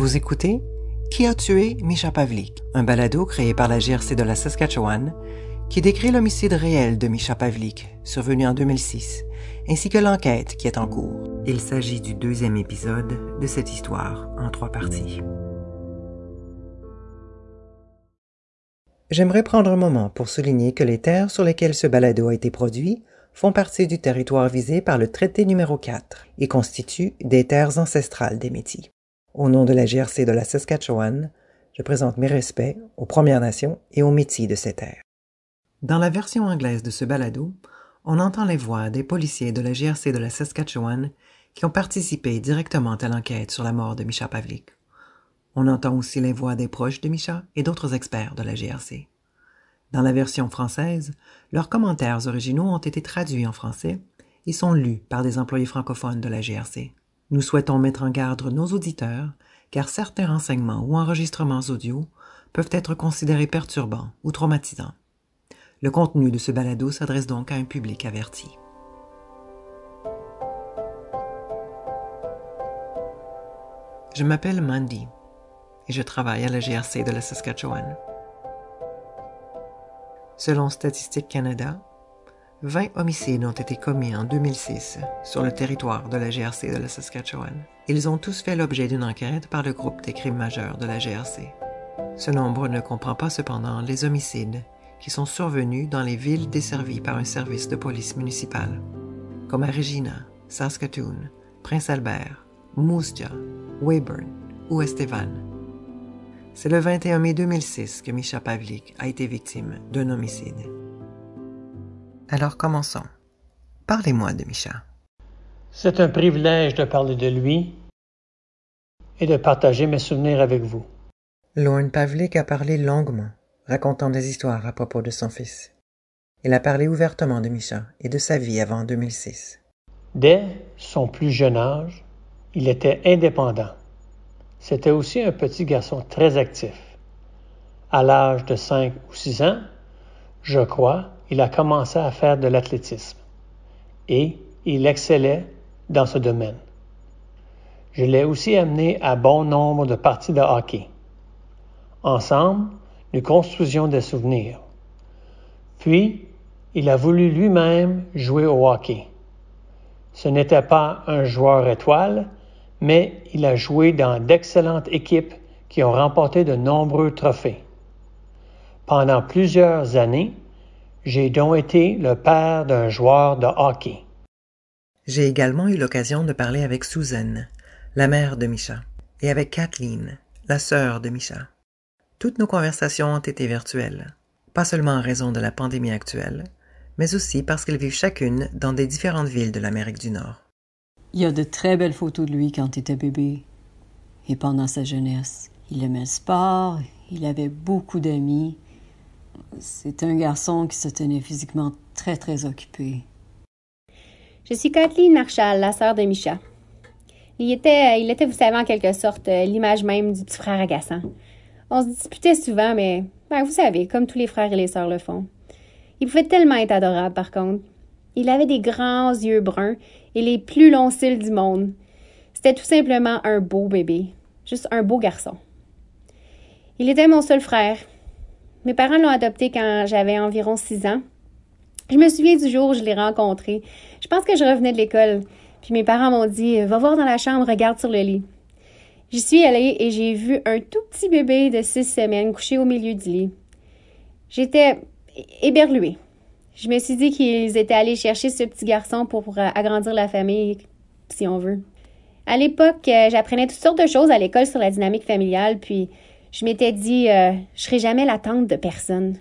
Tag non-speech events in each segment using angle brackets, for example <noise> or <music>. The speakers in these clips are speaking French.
Vous écoutez Qui a tué Misha Pavlik, un balado créé par la GRC de la Saskatchewan qui décrit l'homicide réel de Misha Pavlik, survenu en 2006, ainsi que l'enquête qui est en cours. Il s'agit du deuxième épisode de cette histoire en trois parties. J'aimerais prendre un moment pour souligner que les terres sur lesquelles ce balado a été produit font partie du territoire visé par le traité numéro 4 et constituent des terres ancestrales des Métis. Au nom de la GRC de la Saskatchewan, je présente mes respects aux Premières Nations et aux Métis de ces terres. Dans la version anglaise de ce balado, on entend les voix des policiers de la GRC de la Saskatchewan qui ont participé directement à l'enquête sur la mort de Misha Pavlik. On entend aussi les voix des proches de Misha et d'autres experts de la GRC. Dans la version française, leurs commentaires originaux ont été traduits en français et sont lus par des employés francophones de la GRC. Nous souhaitons mettre en garde nos auditeurs, car certains renseignements ou enregistrements audio peuvent être considérés perturbants ou traumatisants. Le contenu de ce balado s'adresse donc à un public averti. Je m'appelle Mandy et je travaille à la GRC de la Saskatchewan. Selon Statistique Canada, 20 homicides ont été commis en 2006 sur le territoire de la GRC de la Saskatchewan. Ils ont tous fait l'objet d'une enquête par le groupe des crimes majeurs de la GRC. Ce nombre ne comprend pas cependant les homicides qui sont survenus dans les villes desservies par un service de police municipal, comme à Regina, Saskatoon, Prince Albert, Moose Jaw, Weyburn ou Estevan. C'est le 21 mai 2006 que Misha Pavlik a été victime d'un homicide. Alors commençons. Parlez-moi de Misha. C'est un privilège de parler de lui et de partager mes souvenirs avec vous. Lorne Pavlik a parlé longuement, racontant des histoires à propos de son fils. Il a parlé ouvertement de Misha et de sa vie avant 2006. Dès son plus jeune âge, il était indépendant. C'était aussi un petit garçon très actif. À l'âge de 5 ou 6 ans, je crois, il a commencé à faire de l'athlétisme et il excellait dans ce domaine. Je l'ai aussi amené à bon nombre de parties de hockey. Ensemble, nous construisions des souvenirs. Puis, il a voulu lui-même jouer au hockey. Ce n'était pas un joueur étoile, mais il a joué dans d'excellentes équipes qui ont remporté de nombreux trophées. Pendant plusieurs années, j'ai donc été le père d'un joueur de hockey. J'ai également eu l'occasion de parler avec Susan, la mère de Misha, et avec Kathleen, la sœur de Misha. Toutes nos conversations ont été virtuelles, pas seulement en raison de la pandémie actuelle, mais aussi parce qu'elles vivent chacune dans des différentes villes de l'Amérique du Nord. Il y a de très belles photos de lui quand il était bébé et pendant sa jeunesse. Il aimait le sport, il avait beaucoup d'amis. C'est un garçon qui se tenait physiquement très, très occupé. Je suis Kathleen Marshall, la sœur de Micha. Il était, il était, vous savez, en quelque sorte, l'image même du petit frère agaçant. On se disputait souvent, mais ben, vous savez, comme tous les frères et les sœurs le font. Il pouvait tellement être adorable, par contre. Il avait des grands yeux bruns et les plus longs cils du monde. C'était tout simplement un beau bébé, juste un beau garçon. Il était mon seul frère. Mes parents l'ont adopté quand j'avais environ six ans. Je me souviens du jour où je l'ai rencontré. Je pense que je revenais de l'école. Puis mes parents m'ont dit Va voir dans la chambre, regarde sur le lit. J'y suis allée et j'ai vu un tout petit bébé de six semaines couché au milieu du lit. J'étais éberluée. Je me suis dit qu'ils étaient allés chercher ce petit garçon pour agrandir la famille, si on veut. À l'époque, j'apprenais toutes sortes de choses à l'école sur la dynamique familiale, puis je m'étais dit, euh, je serai jamais la tante de personne.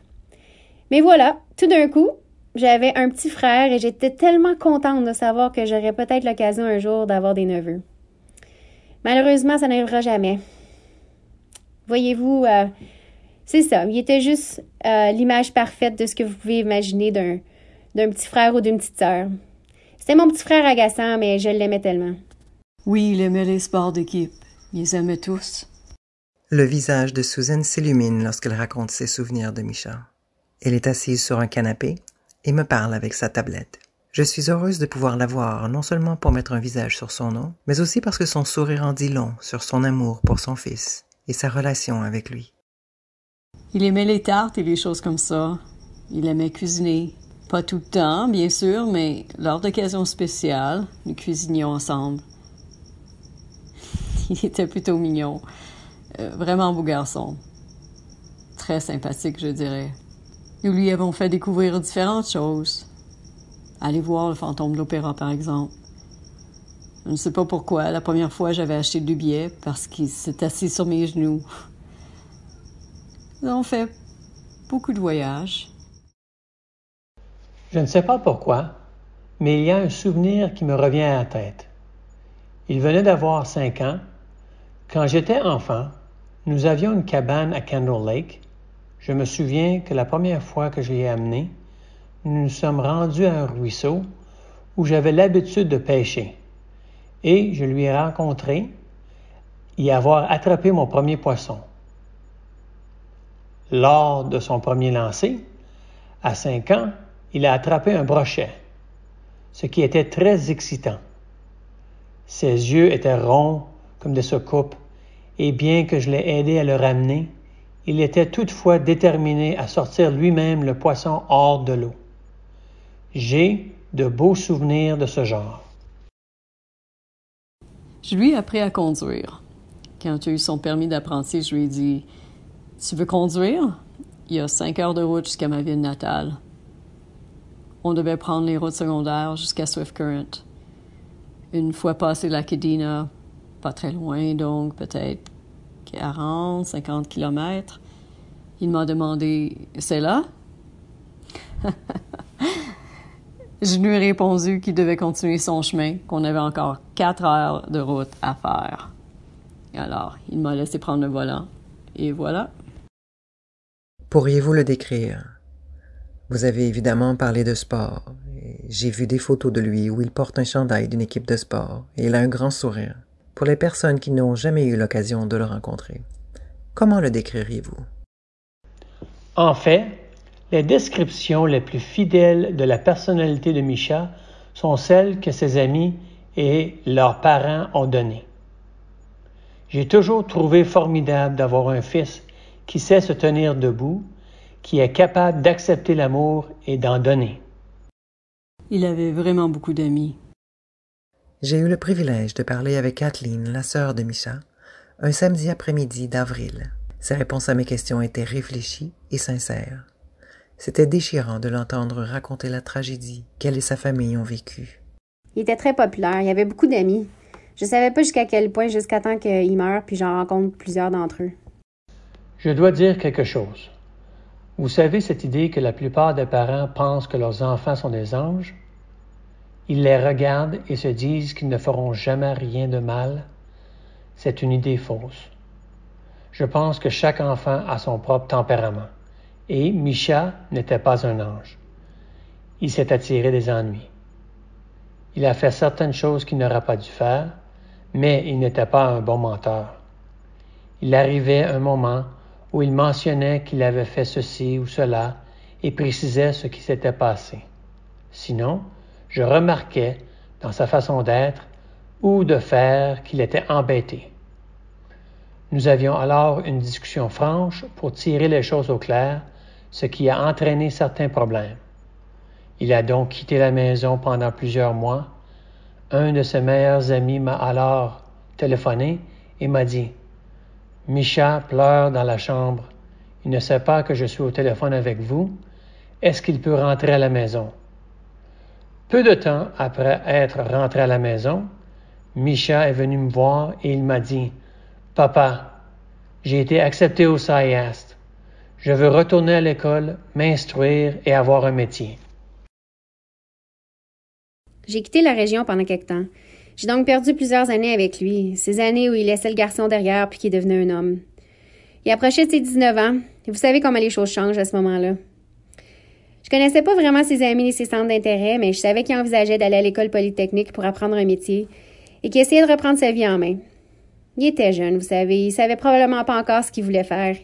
Mais voilà, tout d'un coup, j'avais un petit frère et j'étais tellement contente de savoir que j'aurais peut-être l'occasion un jour d'avoir des neveux. Malheureusement, ça n'arrivera jamais. Voyez-vous, euh, c'est ça. Il était juste euh, l'image parfaite de ce que vous pouvez imaginer d'un, d'un petit frère ou d'une petite sœur. C'était mon petit frère agaçant, mais je l'aimais tellement. Oui, il aimait les sports d'équipe. Il les aimait tous. Le visage de Susan s'illumine lorsqu'elle raconte ses souvenirs de Micha. Elle est assise sur un canapé et me parle avec sa tablette. Je suis heureuse de pouvoir l'avoir, non seulement pour mettre un visage sur son nom, mais aussi parce que son sourire en dit long sur son amour pour son fils et sa relation avec lui. Il aimait les tartes et les choses comme ça. Il aimait cuisiner. Pas tout le temps, bien sûr, mais lors d'occasions spéciales, nous cuisinions ensemble. <laughs> Il était plutôt mignon. Euh, vraiment beau garçon. Très sympathique, je dirais. Nous lui avons fait découvrir différentes choses. Aller voir le fantôme de l'opéra, par exemple. Je ne sais pas pourquoi. La première fois, j'avais acheté du billet parce qu'il s'est assis sur mes genoux. Nous avons fait beaucoup de voyages. Je ne sais pas pourquoi, mais il y a un souvenir qui me revient à la tête. Il venait d'avoir cinq ans. Quand j'étais enfant, nous avions une cabane à Candle Lake. Je me souviens que la première fois que je l'ai amené, nous nous sommes rendus à un ruisseau où j'avais l'habitude de pêcher. Et je lui ai rencontré y avoir attrapé mon premier poisson. Lors de son premier lancer, à cinq ans, il a attrapé un brochet, ce qui était très excitant. Ses yeux étaient ronds comme des soucoupes, et bien que je l'ai aidé à le ramener, il était toutefois déterminé à sortir lui-même le poisson hors de l'eau. J'ai de beaux souvenirs de ce genre. Je lui ai appris à conduire. Quand a eu son permis d'apprenti, je lui ai dit Tu veux conduire? Il y a cinq heures de route jusqu'à ma ville natale. On devait prendre les routes secondaires jusqu'à Swift Current. Une fois passé la Cadena, pas très loin donc, peut-être 40, 50 kilomètres, il m'a demandé C'est là? <laughs> Je lui ai répondu qu'il devait continuer son chemin, qu'on avait encore quatre heures de route à faire. Alors, il m'a laissé prendre le volant, et voilà. Pourriez-vous le décrire? Vous avez évidemment parlé de sport. J'ai vu des photos de lui où il porte un chandail d'une équipe de sport et il a un grand sourire. Pour les personnes qui n'ont jamais eu l'occasion de le rencontrer, comment le décririez-vous? En fait, les descriptions les plus fidèles de la personnalité de Micha sont celles que ses amis et leurs parents ont données. J'ai toujours trouvé formidable d'avoir un fils qui sait se tenir debout, qui est capable d'accepter l'amour et d'en donner. Il avait vraiment beaucoup d'amis. J'ai eu le privilège de parler avec Kathleen, la sœur de Micha, un samedi après-midi d'avril. Ses réponses à mes questions étaient réfléchies et sincères. C'était déchirant de l'entendre raconter la tragédie qu'elle et sa famille ont vécue. Il était très populaire, il y avait beaucoup d'amis. Je savais pas jusqu'à quel point, jusqu'à temps qu'il meure, puis j'en rencontre plusieurs d'entre eux. Je dois dire quelque chose. Vous savez cette idée que la plupart des parents pensent que leurs enfants sont des anges? Ils les regardent et se disent qu'ils ne feront jamais rien de mal. C'est une idée fausse. Je pense que chaque enfant a son propre tempérament. Et Micha n'était pas un ange. Il s'est attiré des ennuis. Il a fait certaines choses qu'il n'aurait pas dû faire, mais il n'était pas un bon menteur. Il arrivait un moment où il mentionnait qu'il avait fait ceci ou cela et précisait ce qui s'était passé. Sinon, je remarquais dans sa façon d'être ou de faire qu'il était embêté. Nous avions alors une discussion franche pour tirer les choses au clair ce qui a entraîné certains problèmes. Il a donc quitté la maison pendant plusieurs mois. Un de ses meilleurs amis m'a alors téléphoné et m'a dit Micha pleure dans la chambre. Il ne sait pas que je suis au téléphone avec vous. Est-ce qu'il peut rentrer à la maison? Peu de temps après être rentré à la maison, Micha est venu me voir et il m'a dit Papa, j'ai été accepté au SAIAST. Je veux retourner à l'école, m'instruire et avoir un métier. J'ai quitté la région pendant quelque temps. J'ai donc perdu plusieurs années avec lui, ces années où il laissait le garçon derrière puis qui devenait un homme. Il approchait ses 19 ans, et vous savez comment les choses changent à ce moment-là. Je connaissais pas vraiment ses amis et ses centres d'intérêt, mais je savais qu'il envisageait d'aller à l'école polytechnique pour apprendre un métier et qu'il essayait de reprendre sa vie en main. Il était jeune, vous savez, il savait probablement pas encore ce qu'il voulait faire.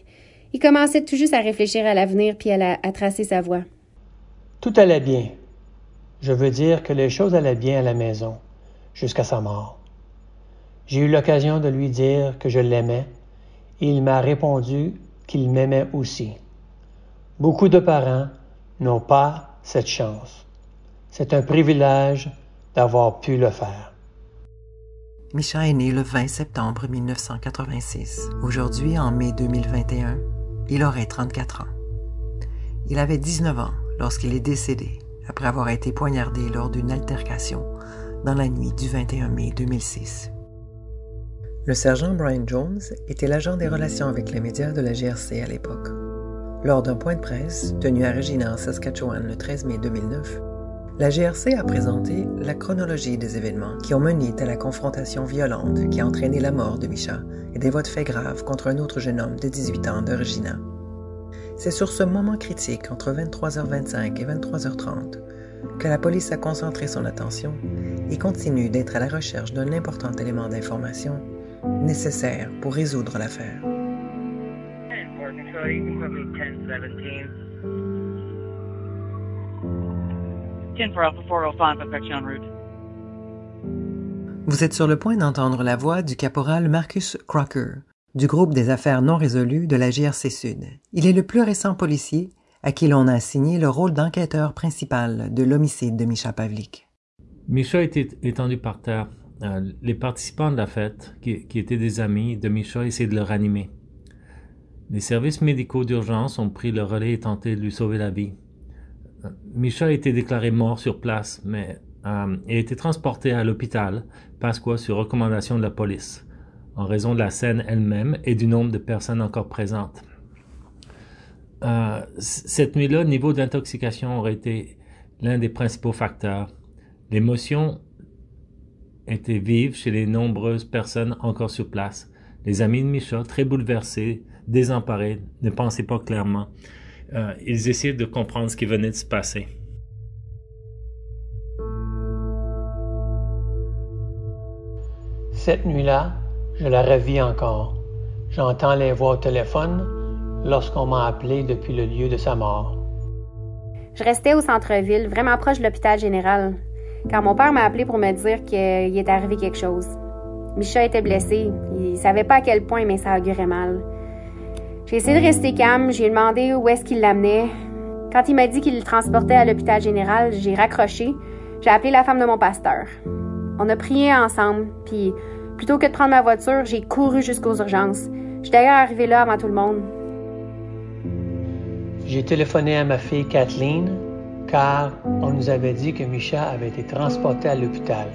Il commençait tout juste à réfléchir à l'avenir puis à, à tracer sa voie. Tout allait bien. Je veux dire que les choses allaient bien à la maison, jusqu'à sa mort. J'ai eu l'occasion de lui dire que je l'aimais et il m'a répondu qu'il m'aimait aussi. Beaucoup de parents n'ont pas cette chance. C'est un privilège d'avoir pu le faire. Micha est né le 20 septembre 1986. Aujourd'hui, en mai 2021, il aurait 34 ans. Il avait 19 ans lorsqu'il est décédé après avoir été poignardé lors d'une altercation dans la nuit du 21 mai 2006. Le sergent Brian Jones était l'agent des relations avec les médias de la GRC à l'époque. Lors d'un point de presse tenu à Regina, en Saskatchewan, le 13 mai 2009, la GRC a présenté la chronologie des événements qui ont mené à la confrontation violente qui a entraîné la mort de Micha et des votes faits graves contre un autre jeune homme de 18 ans de Regina. C'est sur ce moment critique entre 23h25 et 23h30 que la police a concentré son attention et continue d'être à la recherche d'un important élément d'information nécessaire pour résoudre l'affaire. Vous êtes sur le point d'entendre la voix du caporal Marcus Crocker, du groupe des affaires non résolues de la GRC Sud. Il est le plus récent policier à qui l'on a assigné le rôle d'enquêteur principal de l'homicide de Misha Pavlik. Misha était étendu par terre euh, les participants de la fête, qui, étaient des amis de Micha, essayaient de le ranimer. Les services médicaux d'urgence ont pris le relais et tenté de lui sauver la vie. Euh, Micha a été déclaré mort sur place, mais euh, a été transporté à l'hôpital Pasqua sur recommandation de la police, en raison de la scène elle-même et du nombre de personnes encore présentes. cette nuit-là, le niveau d'intoxication aurait été l'un des principaux facteurs. L'émotion était vive chez les nombreuses personnes encore sur place. Les amis de Micha, très bouleversés, désemparés, ne pensaient pas clairement. Euh, ils essayaient de comprendre ce qui venait de se passer. Cette nuit-là, je la revis encore. J'entends les voix au téléphone lorsqu'on m'a appelé depuis le lieu de sa mort. Je restais au centre-ville, vraiment proche de l'hôpital général quand mon père m'a appelé pour me dire qu'il est arrivé quelque chose. Micha était blessé. Il savait pas à quel point, mais ça augurait mal. J'ai essayé de rester calme. J'ai demandé où est-ce qu'il l'amenait. Quand il m'a dit qu'il le transportait à l'hôpital général, j'ai raccroché. J'ai appelé la femme de mon pasteur. On a prié ensemble, puis plutôt que de prendre ma voiture, j'ai couru jusqu'aux urgences. Je suis d'ailleurs arrivé là avant tout le monde. J'ai téléphoné à ma fille Kathleen, car on nous avait dit que Micha avait été transporté à l'hôpital.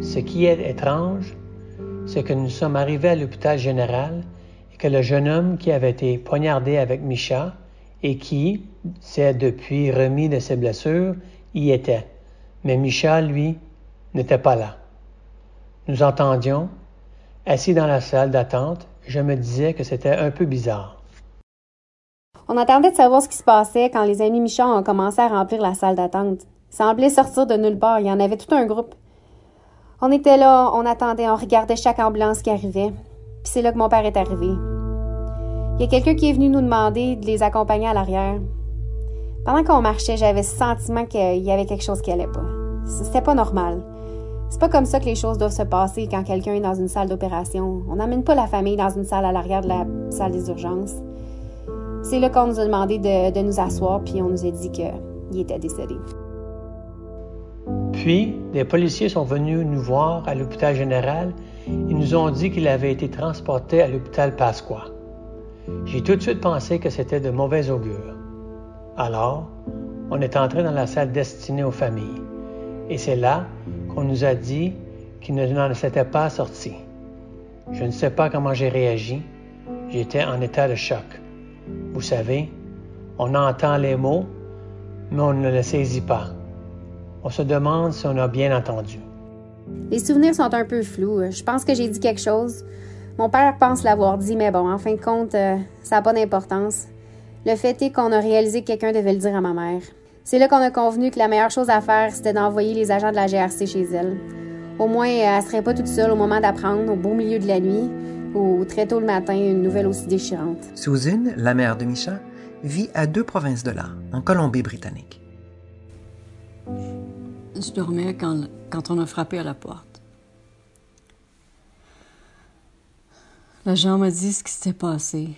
Ce qui est étrange, c'est que nous sommes arrivés à l'hôpital général que le jeune homme qui avait été poignardé avec Micha et qui s'est depuis remis de ses blessures y était. Mais Micha, lui, n'était pas là. Nous entendions, assis dans la salle d'attente, je me disais que c'était un peu bizarre. On attendait de savoir ce qui se passait quand les amis Michon ont commencé à remplir la salle d'attente. semblait sortir de nulle part. Il y en avait tout un groupe. On était là, on attendait, on regardait chaque ambulance qui arrivait. Puis c'est là que mon père est arrivé. Il y a quelqu'un qui est venu nous demander de les accompagner à l'arrière. Pendant qu'on marchait, j'avais ce sentiment qu'il y avait quelque chose qui allait pas. C'était pas normal. C'est pas comme ça que les choses doivent se passer quand quelqu'un est dans une salle d'opération. On n'amène pas la famille dans une salle à l'arrière de la salle des urgences. C'est là qu'on nous a demandé de, nous asseoir, puis on nous a dit qu'il était décédé. Puis, des policiers sont venus nous voir à l'hôpital général et nous ont dit qu'il avait été transporté à l'hôpital Pasqua. J'ai tout de suite pensé que c'était de mauvais augure. Alors, on est entré dans la salle destinée aux familles. Et c'est là qu'on nous a dit qu'il ne s'était pas sorti. Je ne sais pas comment j'ai réagi. J'étais en état de choc. Vous savez, on entend les mots, mais on ne les saisit pas. On se demande si on a bien entendu. Les souvenirs sont un peu flous. Je pense que j'ai dit quelque chose. Mon père pense l'avoir dit, mais bon, en fin de compte, euh, ça n'a pas d'importance. Le fait est qu'on a réalisé que quelqu'un devait le dire à ma mère. C'est là qu'on a convenu que la meilleure chose à faire, c'était d'envoyer les agents de la GRC chez elle. Au moins, elle ne serait pas toute seule au moment d'apprendre, au beau milieu de la nuit, ou très tôt le matin, une nouvelle aussi déchirante. Susan, la mère de Micha, vit à deux provinces de là, en Colombie-Britannique. Je dormais quand, quand on a frappé à la porte. L'agent m'a dit ce qui s'était passé.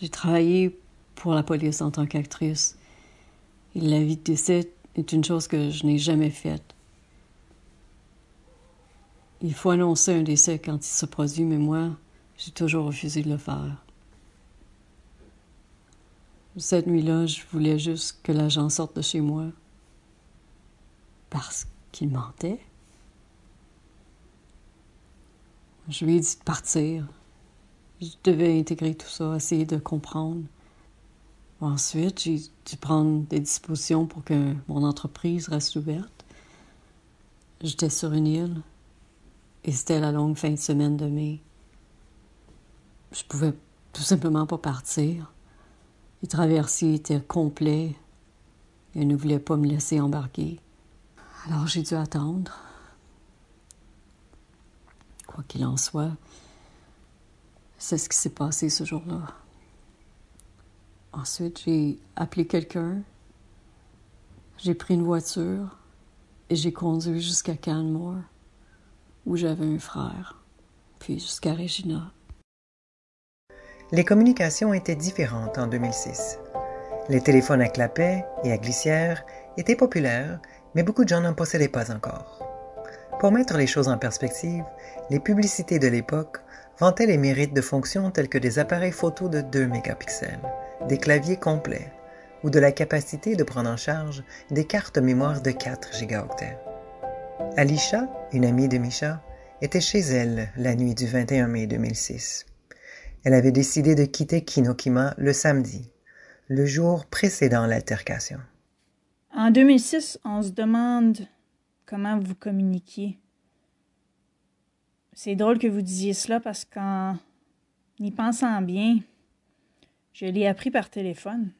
J'ai travaillé pour la police en tant qu'actrice. Et la vie de décès est une chose que je n'ai jamais faite. Il faut annoncer un décès quand il se produit, mais moi, j'ai toujours refusé de le faire. Cette nuit-là, je voulais juste que l'agent sorte de chez moi. Parce qu'il mentait. Je lui ai dit de partir. Je devais intégrer tout ça, essayer de comprendre. Ensuite, j'ai dû prendre des dispositions pour que mon entreprise reste ouverte. J'étais sur une île et c'était la longue fin de semaine de mai. Je pouvais tout simplement pas partir. Les traversiers étaient complets et ne voulaient pas me laisser embarquer. Alors j'ai dû attendre. Quoi qu'il en soit, c'est ce qui s'est passé ce jour-là. Ensuite, j'ai appelé quelqu'un. J'ai pris une voiture et j'ai conduit jusqu'à Canmore, où j'avais un frère, puis jusqu'à Regina. Les communications étaient différentes en 2006. Les téléphones à clapet et à glissière étaient populaires, mais beaucoup de gens n'en possédaient pas encore. Pour mettre les choses en perspective, les publicités de l'époque vantaient les mérites de fonctions telles que des appareils photo de 2 mégapixels, des claviers complets ou de la capacité de prendre en charge des cartes mémoire de 4 gigaoctets. Alicia, une amie de Misha, était chez elle la nuit du 21 mai 2006. Elle avait décidé de quitter Kinokima le samedi, le jour précédant l'altercation. En 2006, on se demande comment vous communiquiez. C'est drôle que vous disiez cela parce qu'en y pensant bien, je l'ai appris par téléphone.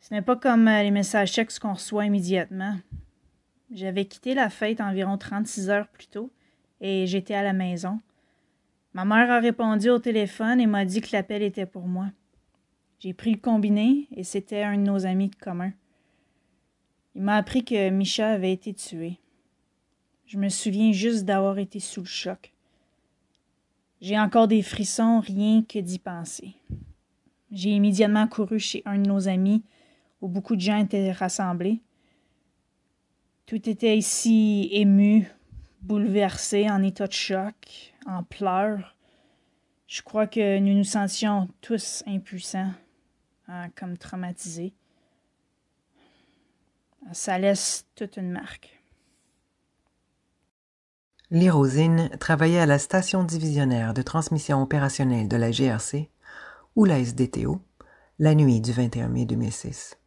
Ce n'est pas comme euh, les messages chèques qu'on reçoit immédiatement. J'avais quitté la fête environ 36 heures plus tôt et j'étais à la maison. Ma mère a répondu au téléphone et m'a dit que l'appel était pour moi. J'ai pris le combiné et c'était un de nos amis communs. Il m'a appris que Micha avait été tué. Je me souviens juste d'avoir été sous le choc. J'ai encore des frissons rien que d'y penser. J'ai immédiatement couru chez un de nos amis où beaucoup de gens étaient rassemblés. Tout était ici ému, bouleversé, en état de choc, en pleurs. Je crois que nous nous sentions tous impuissants, hein, comme traumatisés. Ça laisse toute une marque. Travaillait à la station divisionnaire de transmission opérationnelle de la GRC ou la SDTO la nuit du 21 mai 2006.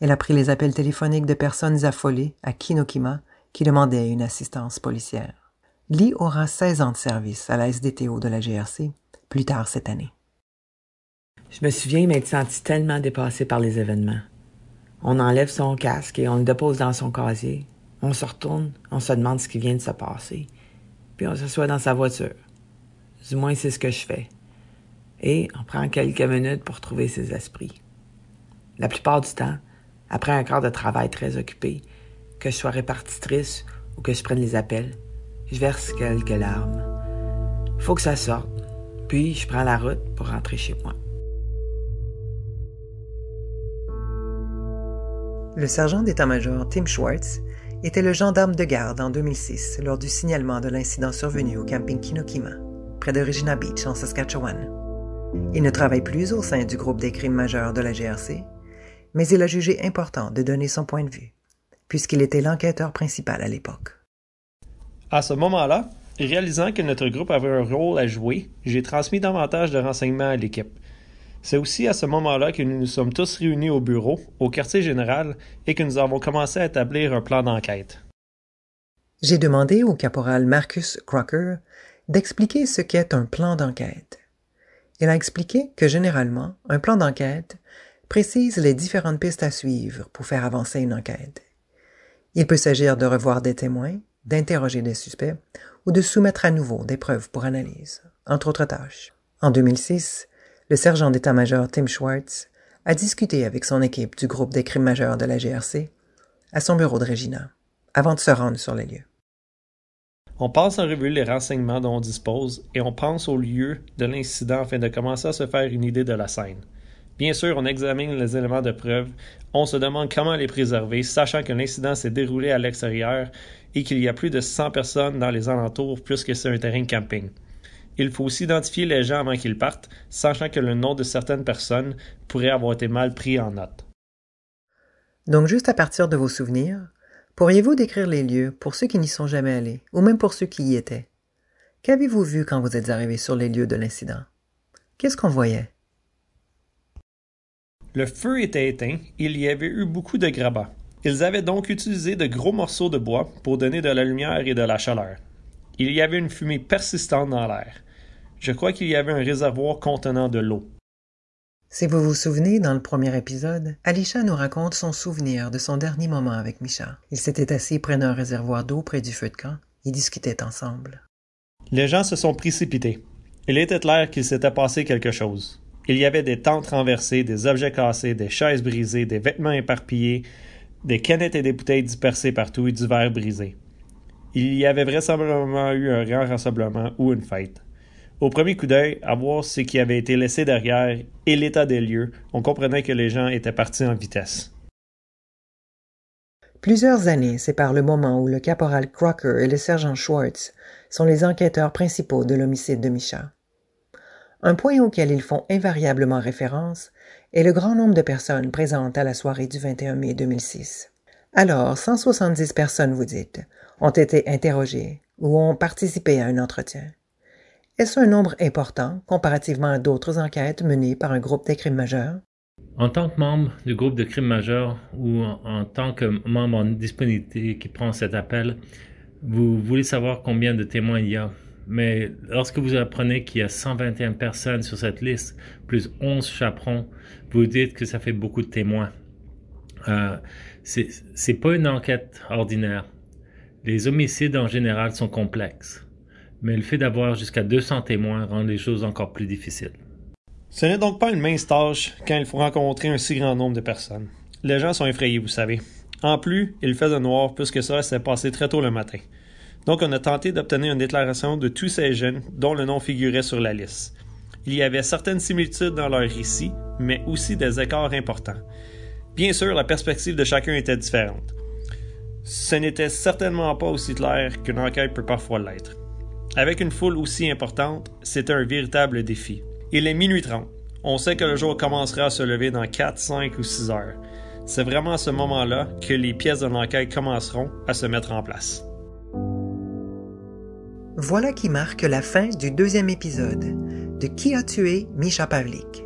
Elle a pris les appels téléphoniques de personnes affolées à Kinokima qui demandaient une assistance policière. Lee aura 16 ans de service à la SDTO de la GRC plus tard cette année. Je me souviens m'être senti tellement dépassé par les événements. On enlève son casque et on le dépose dans son casier. On se retourne, on se demande ce qui vient de se passer. Puis on s'assoit dans sa voiture. Du moins, c'est ce que je fais et on prend quelques minutes pour trouver ses esprits. La plupart du temps, après un quart de travail très occupé, que je sois répartitrice ou que je prenne les appels, je verse quelques larmes. Faut que ça sorte, puis je prends la route pour rentrer chez moi. Le sergent d'état-major Tim Schwartz était le gendarme de garde en 2006 lors du signalement de l'incident survenu au camping Kinokima, près de Regina Beach en Saskatchewan. Il ne travaille plus au sein du groupe des crimes majeurs de la GRC, mais il a jugé important de donner son point de vue, puisqu'il était l'enquêteur principal à l'époque. À ce moment-là, réalisant que notre groupe avait un rôle à jouer, j'ai transmis davantage de renseignements à l'équipe. C'est aussi à ce moment-là que nous nous sommes tous réunis au bureau, au quartier général, et que nous avons commencé à établir un plan d'enquête. J'ai demandé au caporal Marcus Crocker d'expliquer ce qu'est un plan d'enquête. Il a expliqué que généralement, un plan d'enquête précise les différentes pistes à suivre pour faire avancer une enquête. Il peut s'agir de revoir des témoins, d'interroger des suspects ou de soumettre à nouveau des preuves pour analyse, entre autres tâches. En 2006, le sergent d'état-major Tim Schwartz a discuté avec son équipe du groupe des crimes majeurs de la GRC à son bureau de Regina, avant de se rendre sur les lieux. On passe en revue les renseignements dont on dispose et on pense au lieu de l'incident afin de commencer à se faire une idée de la scène. Bien sûr, on examine les éléments de preuve, on se demande comment les préserver, sachant que l'incident s'est déroulé à l'extérieur et qu'il y a plus de 100 personnes dans les alentours puisque c'est un terrain de camping. Il faut aussi identifier les gens avant qu'ils partent, sachant que le nom de certaines personnes pourrait avoir été mal pris en note. Donc juste à partir de vos souvenirs, pourriez-vous décrire les lieux pour ceux qui n'y sont jamais allés, ou même pour ceux qui y étaient? Qu'avez-vous vu quand vous êtes arrivé sur les lieux de l'incident? Qu'est-ce qu'on voyait? Le feu était éteint il y avait eu beaucoup de grabats. Ils avaient donc utilisé de gros morceaux de bois pour donner de la lumière et de la chaleur. Il y avait une fumée persistante dans l'air. Je crois qu'il y avait un réservoir contenant de l'eau. Si vous vous souvenez, dans le premier épisode, Alisha nous raconte son souvenir de son dernier moment avec Misha. Ils s'étaient assis près d'un réservoir d'eau près du feu de camp. Ils discutaient ensemble. Les gens se sont précipités. Il était clair qu'il s'était passé quelque chose. Il y avait des tentes renversées, des objets cassés, des chaises brisées, des vêtements éparpillés, des canettes et des bouteilles dispersées partout et du verre brisé. Il y avait vraisemblablement eu un grand rassemblement ou une fête. Au premier coup d'œil, à voir ce qui avait été laissé derrière et l'état des lieux, on comprenait que les gens étaient partis en vitesse. Plusieurs années séparent le moment où le caporal Crocker et le sergent Schwartz sont les enquêteurs principaux de l'homicide de Misha. Un point auquel ils font invariablement référence est le grand nombre de personnes présentes à la soirée du 21 mai 2006. Alors, 170 personnes, vous dites, ont été interrogées ou ont participé à un entretien. Est-ce un nombre important comparativement à d'autres enquêtes menées par un groupe des crimes majeurs? En tant que membre du groupe de crimes majeurs ou en, en tant que membre en disponibilité qui prend cet appel, vous voulez savoir combien de témoins il y a. Mais lorsque vous apprenez qu'il y a 121 personnes sur cette liste, plus 11 chaperons, vous dites que ça fait beaucoup de témoins. Euh, c'est pas une enquête ordinaire. Les homicides en général sont complexes, mais le fait d'avoir jusqu'à 200 témoins rend les choses encore plus difficiles. Ce n'est donc pas une mince tâche quand il faut rencontrer un si grand nombre de personnes. Les gens sont effrayés, vous savez. En plus, il faisait noir puisque cela s'est passé très tôt le matin. Donc, on a tenté d'obtenir une déclaration de tous ces jeunes dont le nom figurait sur la liste. Il y avait certaines similitudes dans leurs récits, mais aussi des écarts importants. Bien sûr, la perspective de chacun était différente. Ce n'était certainement pas aussi clair qu'une enquête peut parfois l'être. Avec une foule aussi importante, c'était un véritable défi. Il est minuit 30. On sait que le jour commencera à se lever dans 4, 5 ou 6 heures. C'est vraiment à ce moment-là que les pièces de l'enquête commenceront à se mettre en place. Voilà qui marque la fin du deuxième épisode de Qui a tué Misha Pavlik?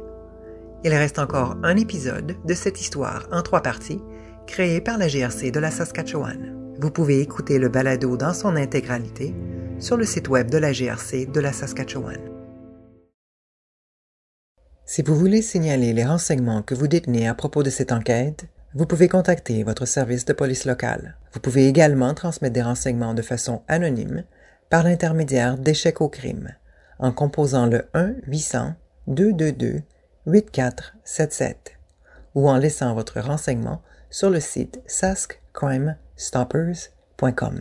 Il reste encore un épisode de cette histoire en trois parties créée par la GRC de la Saskatchewan. Vous pouvez écouter le balado dans son intégralité sur le site web de la GRC de la Saskatchewan. Si vous voulez signaler les renseignements que vous détenez à propos de cette enquête, vous pouvez contacter votre service de police local. Vous pouvez également transmettre des renseignements de façon anonyme par l'intermédiaire d'échecs au crime en composant le 1-800-222-8477 ou en laissant votre renseignement sur le site saskcrimestoppers.com.